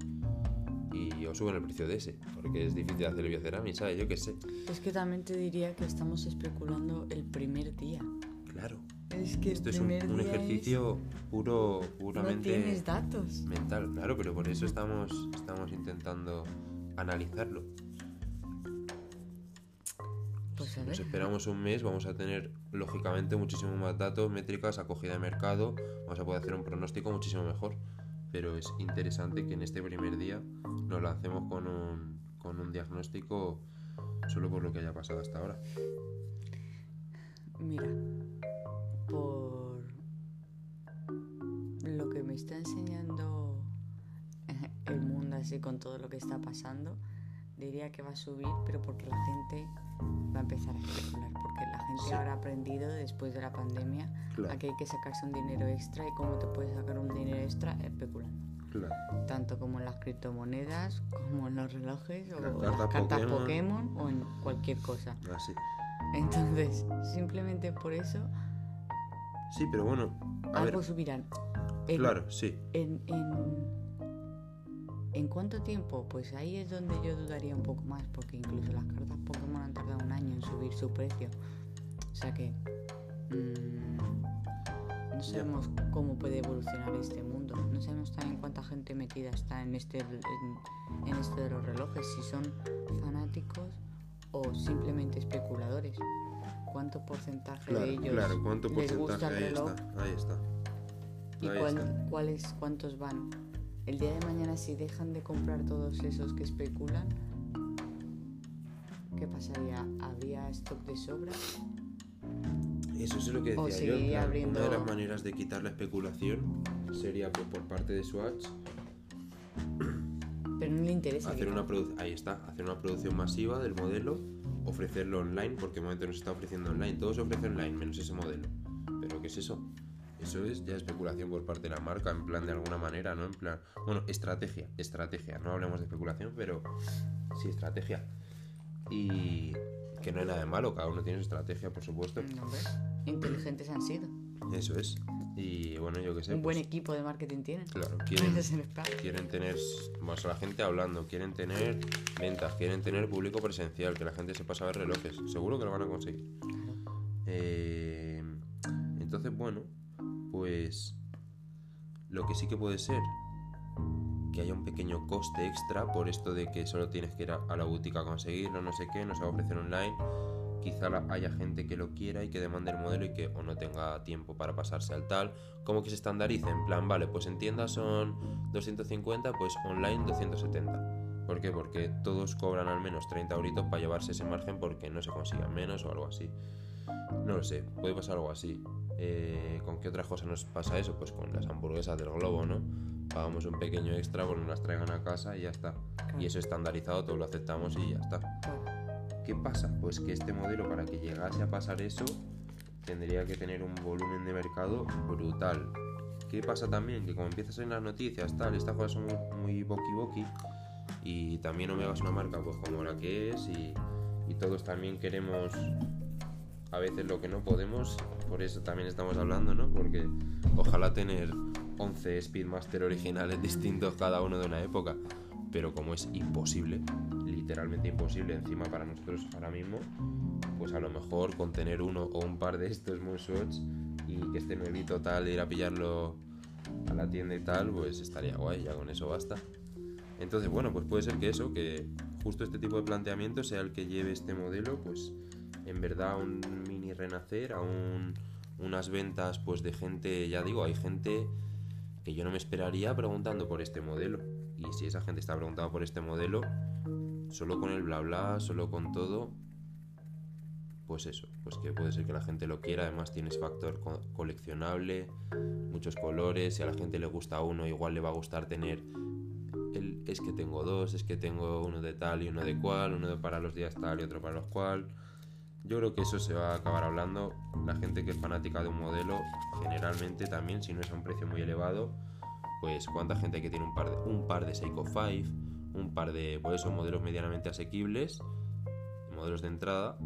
Y o suben el precio de ese, porque es difícil hacer el biocerami, ¿sabes? Yo qué sé. Es que también te diría que estamos especulando el primer día. Claro. Es que Esto es un, un ejercicio puro, es- No puramente tienes datos. mental, claro, pero por eso estamos, estamos intentando analizarlo. Pues a Nos esperamos un mes, vamos a tener lógicamente muchísimo más datos, métricas, acogida de mercado, vamos a poder hacer un pronóstico muchísimo mejor. Pero es interesante que en este primer día nos lancemos con un, con un diagnóstico solo por lo que haya pasado hasta ahora. Mira, por lo que me está enseñando el mundo así con todo lo que está pasando, diría que va a subir, pero porque la gente va a empezar a especular, porque la gente Sí. ahora ha aprendido después de la pandemia Claro. a que hay que sacarse un dinero extra y cómo te puedes sacar un dinero extra especulando. Claro. Tanto como en las criptomonedas, como en los relojes, o en cartas las cartas Pokémon. Pokémon o en cualquier cosa. Así. Entonces, simplemente por eso Sí, pero bueno, a algo ver. subirán. En, Claro, sí. En, en, ¿En cuánto tiempo? Pues ahí es donde yo dudaría un poco más, porque incluso las cartas Pokémon han tardado un año en subir su precio. O sea que mm, no sabemos cómo puede evolucionar este mundo. No sabemos también cuánta gente metida está en este en, en esto de los relojes, si son fanáticos o simplemente especuladores. ¿Cuánto porcentaje de ellos claro, ¿cuánto les gusta el Ahí reloj? está, ahí está. ¿Y Ahí cuál- está. cuáles, cuántos van? El día de mañana, si dejan de comprar todos esos que especulan, ¿qué pasaría? ¿Habría stock de sobra? Eso es lo que decía yo. abriendo- Una de las maneras de quitar la especulación sería pues, por parte de Swatch Pero no le interesa. hacer una produ- ahí está, hacer una producción masiva del modelo, ofrecerlo online, porque de momento no se está ofreciendo online, todo se ofrece online, menos ese modelo. Pero ¿qué es eso? Eso es ya especulación por parte de la marca, en plan de alguna manera, ¿no? En plan, bueno, estrategia, estrategia, no hablemos de especulación, pero sí estrategia. Y que no hay nada de malo, cada uno tiene su estrategia, por supuesto. No, hombre, inteligentes han sido. Eso es. Y bueno, yo qué sé. Un buen pues, equipo de marketing tienen. Claro, quieren, Se tener más a la gente hablando, quieren tener ventas, quieren tener público presencial, que la gente sepa saber relojes. Seguro que lo van a conseguir. Eh, entonces, bueno, pues lo que sí que puede ser que haya un pequeño coste extra por esto de que solo tienes que ir a, la boutique a conseguirlo, no sé qué, no se va a ofrecer online. Quizá haya gente que lo quiera y que demande el modelo y que o no tenga tiempo para pasarse al tal. Como que se estandarice, en plan, vale, pues en tienda son 250, pues online 270. ¿Por qué? Porque todos cobran al menos 30 euritos para llevarse ese margen porque no se consigan menos o algo así. No lo sé, puede pasar algo así. Eh, ¿Con qué otras cosas nos pasa eso? Pues con las hamburguesas del globo, ¿no? Pagamos un pequeño extra, pues nos las traigan a casa y ya está. Y eso estandarizado, todos lo aceptamos y ya está. Claro. ¿Qué pasa? Pues que este modelo, para que llegase a pasar eso, tendría que tener un volumen de mercado brutal. ¿Qué pasa también? Que como empiezas en las noticias, tal, estas cosas son muy, muy boqui-boqui, y también Omega es una marca pues como la que es, y, y todos también queremos a veces lo que no podemos, por eso también estamos hablando, ¿no? Porque ojalá tener 11 Speedmaster originales distintos cada uno de una época, pero como es imposible, literalmente imposible encima para nosotros ahora mismo, pues a lo mejor con tener uno o un par de estos Moonshots y que esté nuevito tal, ir a pillarlo a la tienda y tal, pues estaría guay, ya con eso basta. Entonces, bueno, pues puede ser que eso, que justo este tipo de planteamiento sea el que lleve este modelo, pues en verdad un renacer, a un, unas ventas pues de gente, ya digo, hay gente que yo no me esperaría preguntando por este modelo. Y si esa gente está preguntando por este modelo, solo con el bla bla, solo con todo, pues eso, pues que puede ser que la gente lo quiera, además tienes factor coleccionable, muchos colores, si a la gente le gusta uno, igual le va a gustar tener el, es que tengo dos, es que tengo uno de tal y uno de cual, uno para los días tal y otro para los cual. Yo creo que eso se va a acabar hablando. La gente que es fanática de un modelo, generalmente también, si no es a un precio muy elevado, pues cuánta gente que tiene un par de, un par de Seiko 5, un par de, pues esos modelos medianamente asequibles, modelos de entrada,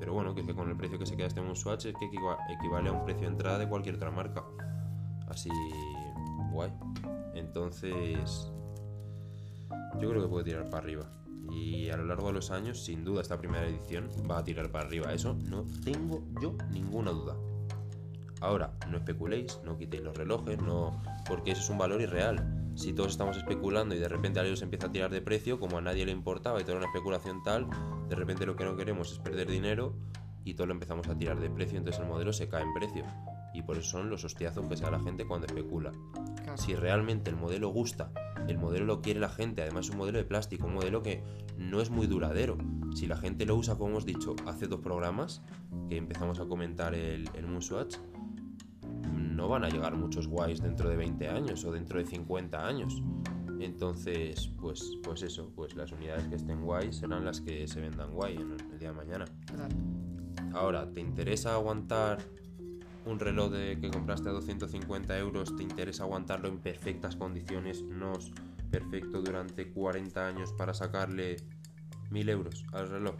pero bueno, que, con el precio que se queda este Swatch es que equivale a un precio de entrada de cualquier otra marca. Así, guay. Entonces, yo creo que puede tirar para arriba. Y a lo largo de los años, sin duda, esta primera edición va a tirar para arriba. Eso no tengo yo ninguna duda. Ahora, no especuléis, no quitéis los relojes, no, porque eso es un valor irreal. Si todos estamos especulando y de repente alguien se empieza a tirar de precio, como a nadie le importaba y toda una especulación tal, de repente lo que no queremos es perder dinero y todo lo empezamos a tirar de precio, entonces el modelo se cae en precio. Y por eso son los hostiazos que se da la gente cuando especula. Si realmente el modelo gusta, el modelo lo quiere la gente, además es un modelo de plástico, un modelo que no es muy duradero. Si la gente lo usa, como hemos dicho, hace dos programas, que empezamos a comentar el, el Moonswatch, no van a llegar muchos guays dentro de 20 años o dentro de 50 años. Entonces, pues, pues eso, pues las unidades que estén guay serán las que se vendan guay en el día de mañana. Ahora, ¿te interesa aguantar un reloj de, que compraste a 250 euros? ¿Te interesa aguantarlo en perfectas condiciones, no perfecto durante 40 años para sacarle 1000 euros al reloj?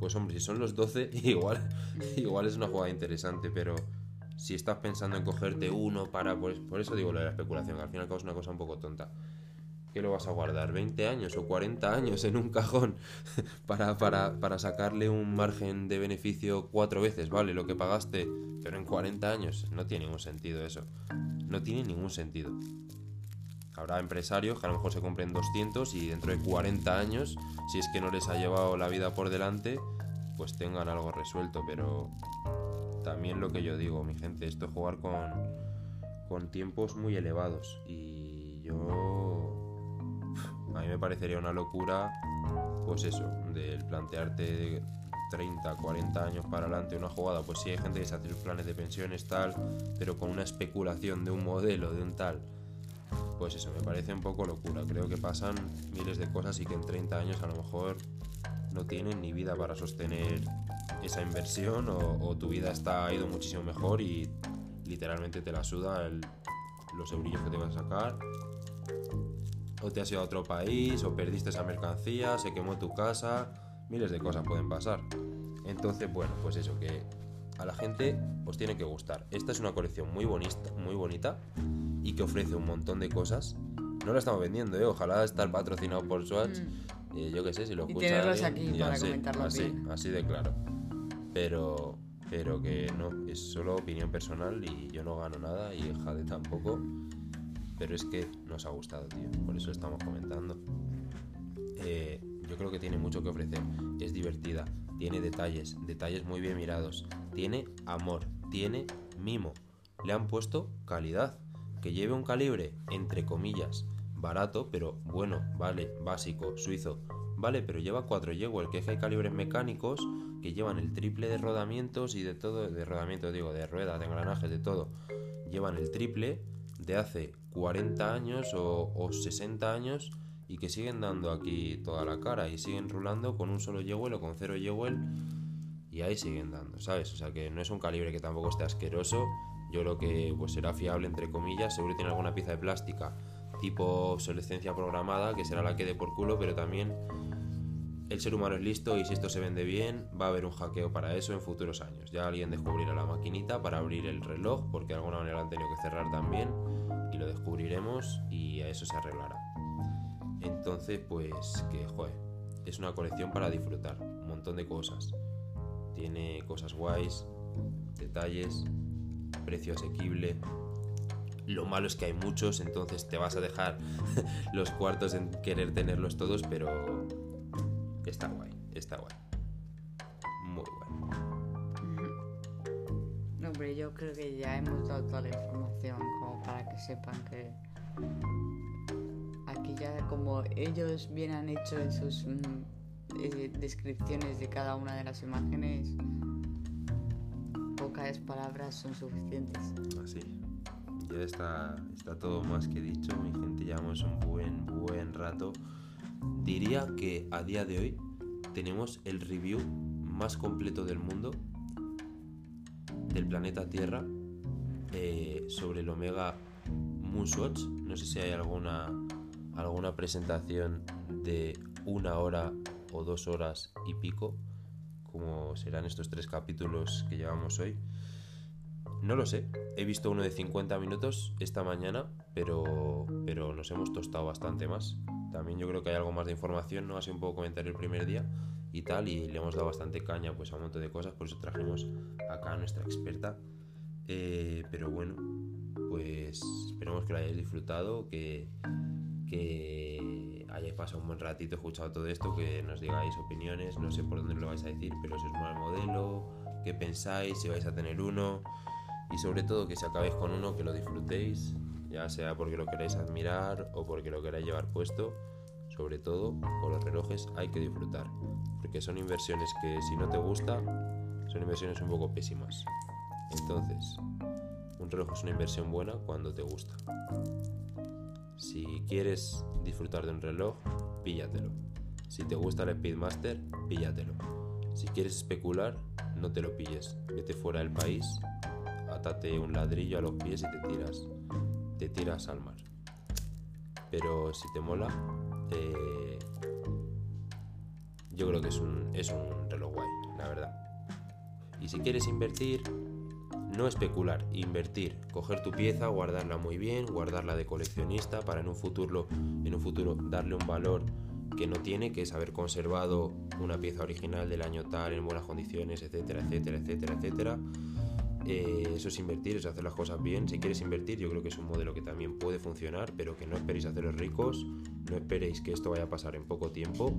Pues hombre, si son los 12, igual, igual es una jugada interesante, pero si estás pensando en cogerte uno para... Pues, por eso digo lo de la especulación, y al cabo es una cosa un poco tonta. ¿Qué lo vas a guardar? ¿20 años o 40 años en un cajón para, para, para sacarle un margen de beneficio cuatro veces, ¿vale? Lo que pagaste, pero en 40 años. No tiene ningún sentido eso. No tiene ningún sentido. Habrá empresarios que a lo mejor se compren 200 y dentro de 40 años, si es que no les ha llevado la vida por delante, pues tengan algo resuelto, pero también lo que yo digo, mi gente, esto es jugar con, con tiempos muy elevados. Y yo. A mí me parecería una locura, pues eso, del plantearte 30, 40 años para adelante una jugada. Pues sí, hay gente que se hace sus planes de pensiones, tal, pero con una especulación de un modelo, de un tal. Pues eso, me parece un poco locura. Creo que pasan miles de cosas y que en 30 años a lo mejor no tienen ni vida para sostener esa inversión o, tu vida está ido muchísimo mejor y literalmente te la suda los eurillos que te vas a sacar o te has ido a otro país o perdiste esa mercancía, se quemó tu casa, miles de cosas pueden pasar. Entonces, bueno, pues eso que a la gente os tiene que gustar. Esta es una colección muy bonita, muy bonita y que ofrece un montón de cosas. No la estamos vendiendo, ¿eh? ojalá estar patrocinado por Swatch. Mm. Eh, yo qué sé, si lo escuchas. aquí para comentarlo así, así de claro pero, pero que no, es solo opinión personal y yo no gano nada y Jade tampoco. Pero es que nos ha gustado, tío, por eso estamos comentando. Eh, yo creo que tiene mucho que ofrecer, es divertida, tiene detalles, detalles muy bien mirados, tiene amor, tiene mimo, le han puesto calidad, que lleve un calibre, entre comillas, barato, pero bueno, vale, básico, suizo, vale, pero lleva 4 el que es que hay calibres mecánicos que llevan el triple de rodamientos y de todo, de rodamiento digo, de ruedas, de engranajes, de todo, llevan el triple de hace 40 años o, 60 años y que siguen dando aquí toda la cara y siguen rulando con un solo Jewel o con cero Jewel y ahí siguen dando, ¿sabes? O sea que no es un calibre que tampoco esté asqueroso, yo creo que pues será fiable entre comillas, seguro tiene alguna pieza de plástica tipo obsolescencia programada que será la que dé por culo, pero también el ser humano es listo y si esto se vende bien, va a haber un hackeo para eso en futuros años. Ya alguien descubrirá la maquinita para abrir el reloj, porque de alguna manera lo han tenido que cerrar también, y lo descubriremos y a eso se arreglará. Entonces, pues que, joder, es una colección para disfrutar, un montón de cosas. Tiene cosas guays, detalles, precio asequible. Lo malo es que hay muchos, entonces te vas a dejar los cuartos en querer tenerlos todos, pero Está guay, está guay. Muy guay. No, hombre, yo creo que ya hemos dado toda la información como para que sepan que aquí ya como ellos bien han hecho en sus mm, eh, descripciones de cada una de las imágenes, pocas palabras son suficientes. Así. Ya está, está todo más que dicho, mi gente. Llevamos un buen, buen rato. Diría que a día de hoy tenemos el review más completo del mundo, del planeta Tierra, eh, sobre el Omega Moonswatch. No sé si hay alguna, alguna presentación de una hora o dos horas y pico, como serán estos tres capítulos que llevamos hoy. No lo sé, he visto uno de 50 minutos esta mañana, pero, pero nos hemos tostado bastante más. También yo creo que hay algo más de información, ¿no? Ha sido un poco comentario el primer día y tal, y le hemos dado bastante caña pues a un montón de cosas, por eso trajimos acá a nuestra experta. Eh, pero bueno, pues esperemos que lo hayáis disfrutado, que, que hayáis pasado un buen ratito escuchado todo esto, que nos digáis opiniones, no sé por dónde lo vais a decir, pero si es un mal modelo, qué pensáis, si vais a tener uno, y sobre todo que si acabéis con uno, que lo disfrutéis, ya sea porque lo queráis admirar o porque lo queráis llevar puesto, sobre todo con los relojes hay que disfrutar, porque son inversiones que si no te gusta, son inversiones un poco pésimas. Entonces, un reloj es una inversión buena cuando te gusta. Si quieres disfrutar de un reloj, píllatelo. Si te gusta el Speedmaster, píllatelo. Si quieres especular, no te lo pilles. Vete fuera del país, atate un ladrillo a los pies y te tiras. Te tiras al mar. Pero si te mola, eh, yo creo que es un, es un reloj guay, la verdad. Y si quieres invertir, no especular, invertir, coger tu pieza, guardarla muy bien, guardarla de coleccionista para en un futuro, en un futuro darle un valor que no tiene, que es haber conservado una pieza original del año tal en buenas condiciones, etcétera, etcétera, etcétera, etcétera. Eh, eso es invertir, es hacer las cosas bien. Si quieres invertir, yo creo que es un modelo que también puede funcionar, pero que no esperéis haceros ricos, no esperéis que esto vaya a pasar en poco tiempo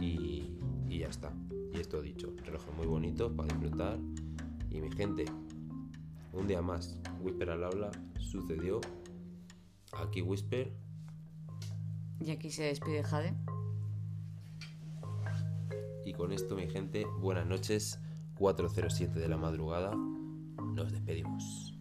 y, y ya está. Y esto dicho, relojes muy bonitos para disfrutar. Y mi gente, un día más, Whisper al aula, sucedió. Aquí Whisper. Y aquí se despide Jade. Y con esto, mi gente, buenas noches. 4.07 de la madrugada. Nos despedimos.